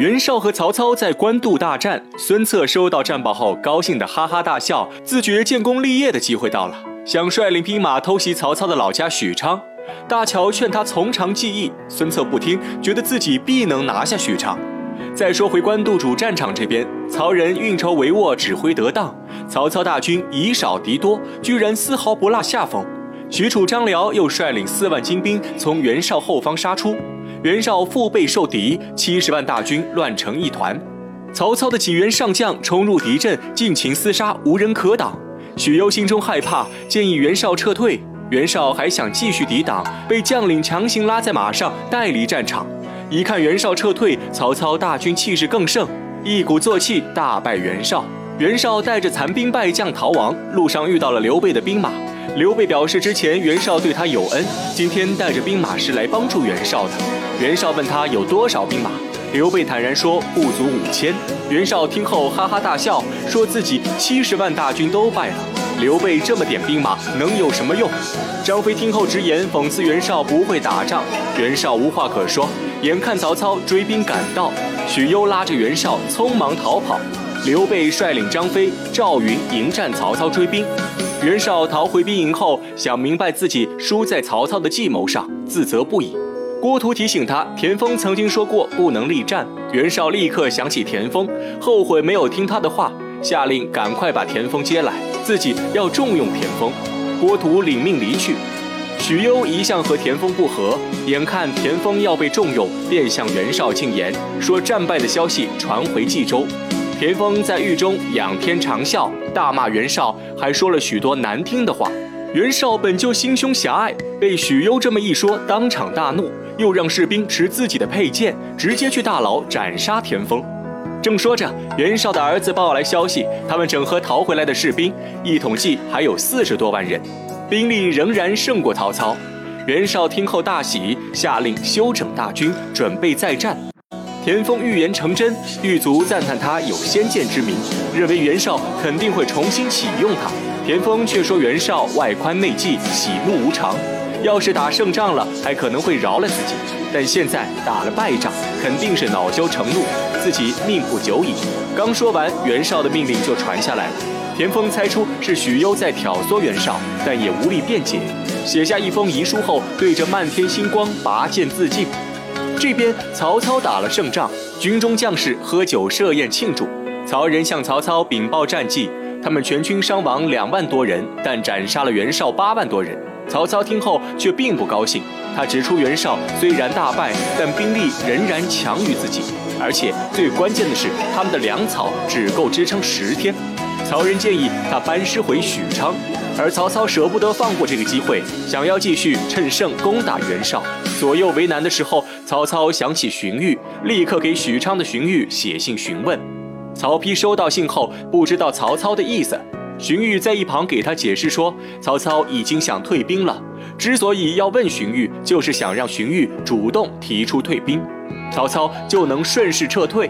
袁绍和曹操在官渡大战，孙策收到战报后，高兴的哈哈大笑，自觉建功立业的机会到了，想率领兵马偷袭曹操的老家许昌。大乔劝他从长计议，孙策不听，觉得自己必能拿下许昌。再说回官渡主战场这边，曹仁运筹帷幄，指挥得当，曹操大军以少敌多，居然丝毫不落下风。许褚、张辽又率领四万精兵从袁绍后方杀出。袁绍腹背受敌，七十万大军乱成一团。曹操的几员上将冲入敌阵，尽情厮杀，无人可挡。许攸心中害怕，建议袁绍撤退。袁绍还想继续抵挡，被将领强行拉在马上带离战场。一看袁绍撤退，曹操大军气势更盛，一鼓作气大败袁绍。袁绍带着残兵败将逃亡，路上遇到了刘备的兵马。刘备表示，之前袁绍对他有恩，今天带着兵马是来帮助袁绍的。袁绍问他有多少兵马，刘备坦然说不足五千。袁绍听后哈哈大笑，说自己七十万大军都败了，刘备这么点兵马能有什么用？张飞听后直言讽刺袁绍不会打仗，袁绍无话可说。眼看曹操追兵赶到，许攸拉着袁绍匆忙逃跑，刘备率领张飞、赵云迎战曹操追兵。袁绍逃回兵营后，想明白自己输在曹操的计谋上，自责不已。郭图提醒他，田丰曾经说过不能力战。袁绍立刻想起田丰，后悔没有听他的话，下令赶快把田丰接来，自己要重用田丰。郭图领命离去。许攸一向和田丰不和，眼看田丰要被重用，便向袁绍进言，说战败的消息传回冀州。田丰在狱中仰天长啸，大骂袁绍，还说了许多难听的话。袁绍本就心胸狭隘，被许攸这么一说，当场大怒，又让士兵持自己的佩剑，直接去大牢斩杀田丰。正说着，袁绍的儿子报来消息，他们整合逃回来的士兵，一统计还有四十多万人，兵力仍然胜过曹操。袁绍听后大喜，下令休整大军，准备再战。田丰预言成真，狱卒赞叹他有先见之明，认为袁绍肯定会重新启用他。田丰却说袁绍外宽内忌，喜怒无常，要是打胜仗了，还可能会饶了自己；但现在打了败仗，肯定是恼羞成怒，自己命不久矣。刚说完，袁绍的命令就传下来了。田丰猜出是许攸在挑唆袁绍，但也无力辩解，写下一封遗书后，对着漫天星光拔剑自尽。这边曹操打了胜仗，军中将士喝酒设宴庆祝。曹仁向曹操禀报战绩，他们全军伤亡两万多人，但斩杀了袁绍八万多人。曹操听后却并不高兴，他指出袁绍虽然大败，但兵力仍然强于自己，而且最关键的是他们的粮草只够支撑十天。曹仁建议他班师回许昌。而曹操舍不得放过这个机会，想要继续趁胜攻打袁绍。左右为难的时候，曹操想起荀彧，立刻给许昌的荀彧写信询问。曹丕收到信后，不知道曹操的意思。荀彧在一旁给他解释说，曹操已经想退兵了，之所以要问荀彧，就是想让荀彧主动提出退兵，曹操就能顺势撤退。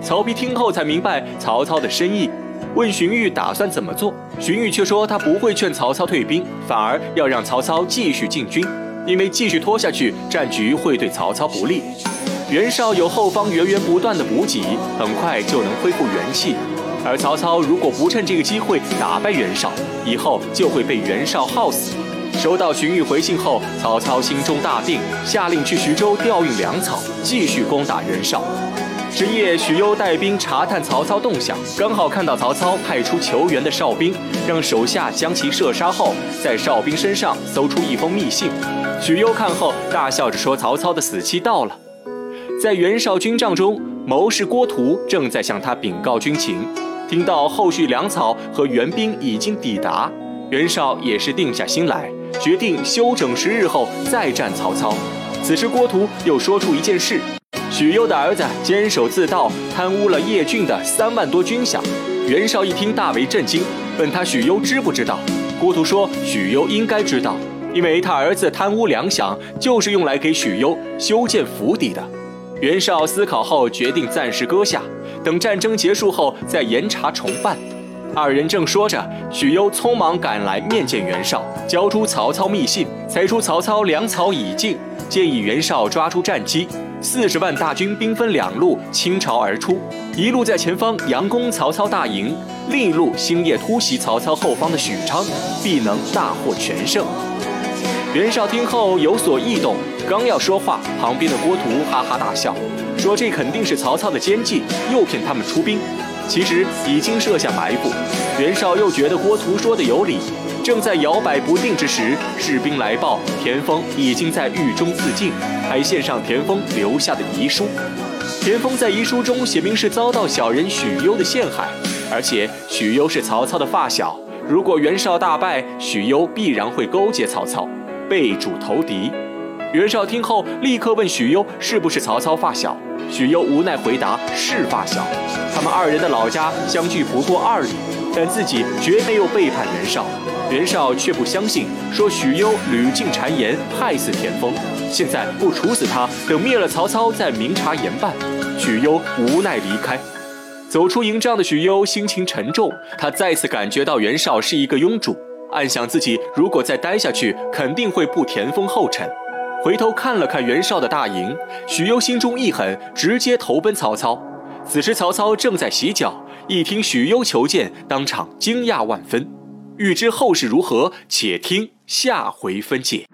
曹丕听后才明白曹操的深意。问荀彧打算怎么做，荀彧却说他不会劝曹操退兵，反而要让曹操继续进军，因为继续拖下去，战局会对曹操不利。袁绍有后方源源不断的补给，很快就能恢复元气。而曹操如果不趁这个机会打败袁绍，以后就会被袁绍耗死。收到荀彧回信后，曹操心中大定，下令去徐州调运粮草，继续攻打袁绍。深夜，许攸带兵查探曹操动向，刚好看到曹操派出求援的哨兵，让手下将其射杀后，在哨兵身上搜出一封密信。许攸看后大笑着说：“曹操的死期到了。”在袁绍军帐中，谋士郭图正在向他禀告军情，听到后续粮草和援兵已经抵达，袁绍也是定下心来，决定休整十日后再战曹操。此时，郭图又说出一件事。许攸的儿子监守自盗，贪污了叶郡的三万多军饷。袁绍一听大为震惊，问他许攸知不知道？郭图说许攸应该知道，因为他儿子贪污粮饷就是用来给许攸修建府邸的。袁绍思考后决定暂时搁下，等战争结束后再严查重办。二人正说着，许攸匆忙赶来面见袁绍，交出曹操密信，猜出曹操粮草已尽，建议袁绍抓住战机。四十万大军兵分两路倾巢而出，一路在前方佯攻曹操大营，另一路星夜突袭曹操后方的许昌，必能大获全胜。袁绍听后有所异动，刚要说话，旁边的郭图哈哈大笑，说这肯定是曹操的奸计，诱骗他们出兵。其实已经设下埋伏。袁绍又觉得郭图说的有理，正在摇摆不定之时，士兵来报，田丰已经在狱中自尽，还献上田丰留下的遗书。田丰在遗书中写明是遭到小人许攸的陷害，而且许攸是曹操的发小，如果袁绍大败，许攸必然会勾结曹操。背主投敌，袁绍听后立刻问许攸是不是曹操发小。许攸无奈回答是发小，他们二人的老家相距不过二里，但自己绝没有背叛袁绍。袁绍却不相信，说许攸屡进谗言，害死田丰，现在不处死他，等灭了曹操再明察严办。许攸无奈离开，走出营帐的许攸心情沉重，他再次感觉到袁绍是一个庸主。暗想自己如果再待下去，肯定会步田丰后尘。回头看了看袁绍的大营，许攸心中一狠，直接投奔曹操。此时曹操正在洗脚，一听许攸求见，当场惊讶万分。欲知后事如何，且听下回分解。